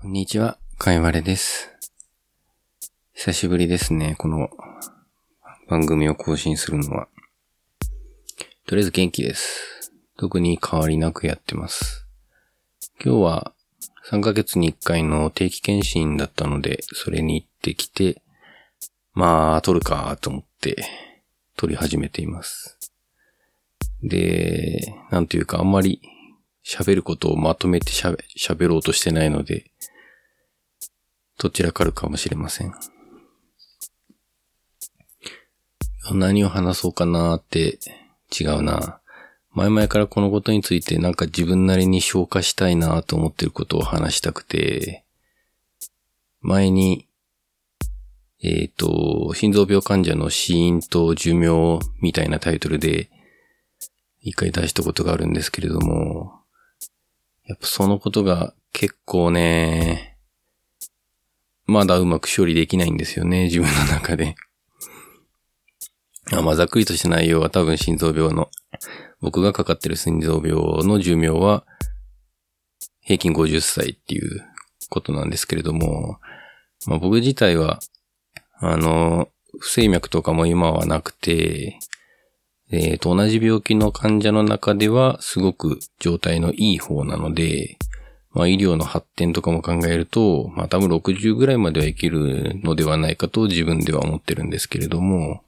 こんにちは、かいわれです。久しぶりですね、この番組を更新するのは。とりあえず元気です。特に変わりなくやってます。今日は3ヶ月に1回の定期検診だったので、それに行ってきて、まあ、撮るかと思って撮り始めています。で、なんというかあんまり喋ることをまとめて喋ろうとしてないので、どちらかるかもしれません。何を話そうかなーって違うな。前々からこのことについてなんか自分なりに消化したいなと思ってることを話したくて、前に、えっ、と、心臓病患者の死因と寿命みたいなタイトルで一回出したことがあるんですけれども、やっぱそのことが結構ね、まだうまく処理できないんですよね、自分の中で。あまあ、ざっくりとした内容は多分心臓病の、僕がかかってる心臓病の寿命は、平均50歳っていうことなんですけれども、まあ僕自体は、あの、不整脈とかも今はなくて、えーと、同じ病気の患者の中ではすごく状態のいい方なので、まあ医療の発展とかも考えると、まあ多分60ぐらいまでは生きるのではないかと自分では思ってるんですけれども、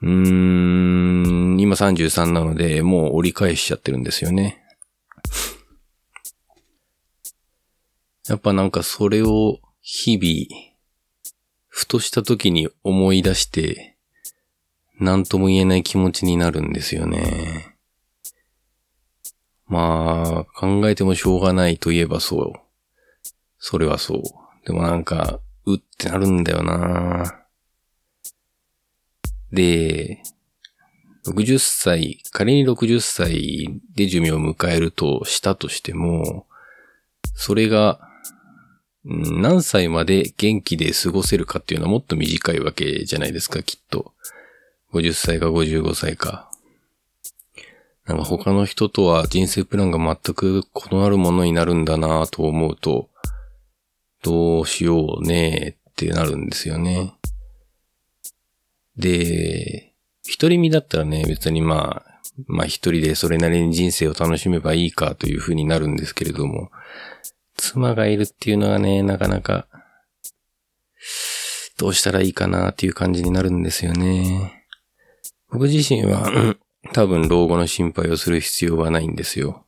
うーん、今33なので、もう折り返しちゃってるんですよね。やっぱなんかそれを日々、ふとした時に思い出して、なんとも言えない気持ちになるんですよね。まあ、考えてもしょうがないといえばそう。それはそう。でもなんか、うってなるんだよなで、60歳、仮に60歳で寿命を迎えるとしたとしても、それが、何歳まで元気で過ごせるかっていうのはもっと短いわけじゃないですか、きっと。50歳か55歳か。なんか他の人とは人生プランが全く異なるものになるんだなと思うと、どうしようねってなるんですよね。で、一人身だったらね、別にまあ、まあ一人でそれなりに人生を楽しめばいいかというふうになるんですけれども、妻がいるっていうのはね、なかなか、どうしたらいいかなっていう感じになるんですよね。僕自身は、多分老後の心配をする必要はないんですよ。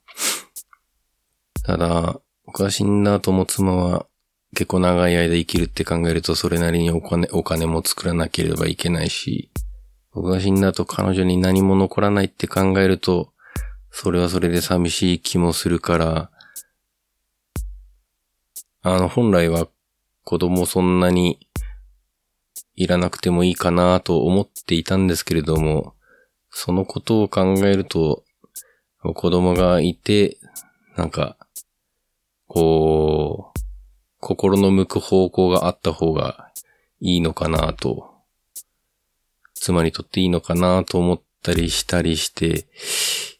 ただ、僕が死んだ後も妻は結構長い間生きるって考えるとそれなりにお金、お金も作らなければいけないし、僕が死んだ後彼女に何も残らないって考えると、それはそれで寂しい気もするから、あの、本来は子供そんなにいらなくてもいいかなと思っていたんですけれども、そのことを考えると、子供がいて、なんか、こう、心の向く方向があった方がいいのかなと、妻にとっていいのかなと思ったりしたりして、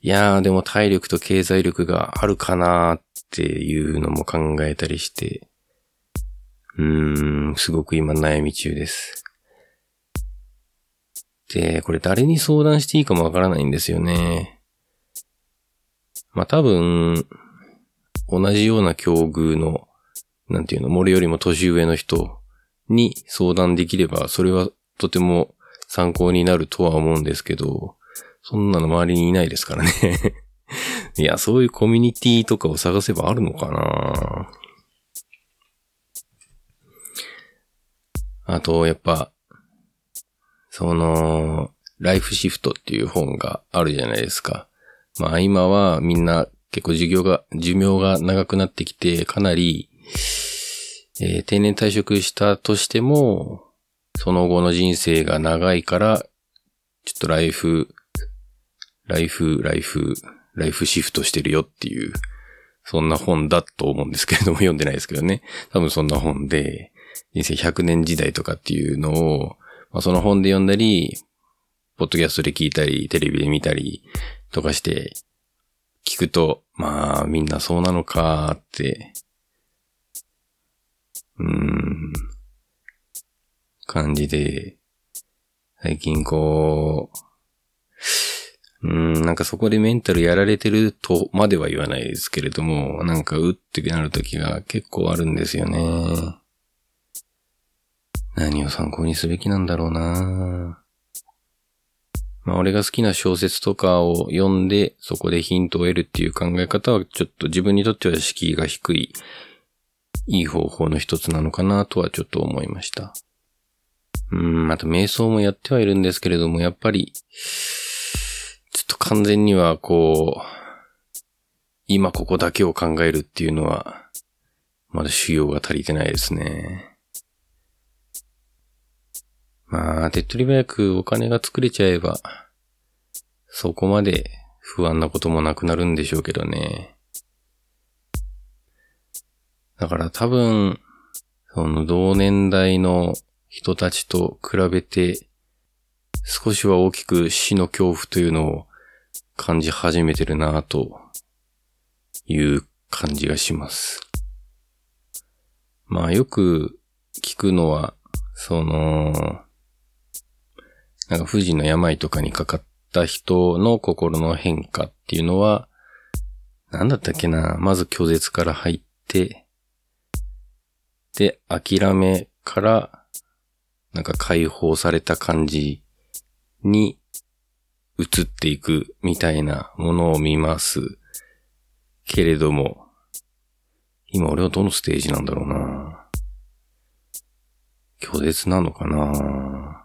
いやーでも体力と経済力があるかなっていうのも考えたりして、うーん、すごく今悩み中です。で、これ誰に相談していいかもわからないんですよね。まあ、多分、同じような境遇の、なんていうの、俺よりも年上の人に相談できれば、それはとても参考になるとは思うんですけど、そんなの周りにいないですからね。いや、そういうコミュニティとかを探せばあるのかなあと、やっぱ、その、ライフシフトっていう本があるじゃないですか。まあ今はみんな結構授業が、寿命が長くなってきて、かなり、えー定年退職したとしても、その後の人生が長いから、ちょっとライフ、ライフ、ライフ、ライフシフトしてるよっていう、そんな本だと思うんですけれども、読んでないですけどね。多分そんな本で、人生100年時代とかっていうのを、まあ、その本で読んだり、ポッドキャストで聞いたり、テレビで見たりとかして、聞くと、まあみんなそうなのかって、うーん、感じで、最近こう、うん、なんかそこでメンタルやられてるとまでは言わないですけれども、なんかうってなる時が結構あるんですよね。何を参考にすべきなんだろうなまあ俺が好きな小説とかを読んで、そこでヒントを得るっていう考え方はちょっと自分にとっては敷居が低い、いい方法の一つなのかなとはちょっと思いました。うん、また瞑想もやってはいるんですけれども、やっぱり、ちょっと完全にはこう、今ここだけを考えるっていうのは、まだ修行が足りてないですね。まあ、手っ取り早くお金が作れちゃえば、そこまで不安なこともなくなるんでしょうけどね。だから多分、その同年代の人たちと比べて、少しは大きく死の恐怖というのを感じ始めてるなという感じがします。まあよく聞くのは、その、なんか富士の病とかにかかった人の心の変化っていうのは、なんだったっけな、まず拒絶から入って、で、諦めからなんか解放された感じに移っていくみたいなものを見ます。けれども、今俺はどのステージなんだろうな。拒絶なのかな。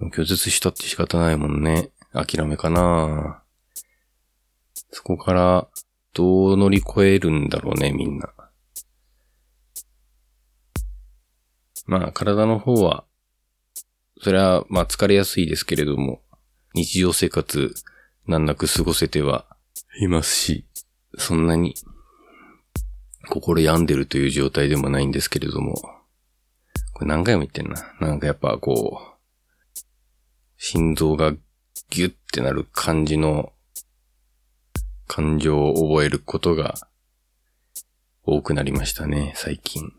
拒絶したって仕方ないもんね。諦めかなそこからどう乗り越えるんだろうね、みんな。まあ、体の方は、それは、まあ、疲れやすいですけれども、日常生活、難なく過ごせてはいますし、そんなに、心病んでるという状態でもないんですけれども、これ何回も言ってんな。なんかやっぱこう、心臓がギュッてなる感じの感情を覚えることが多くなりましたね、最近。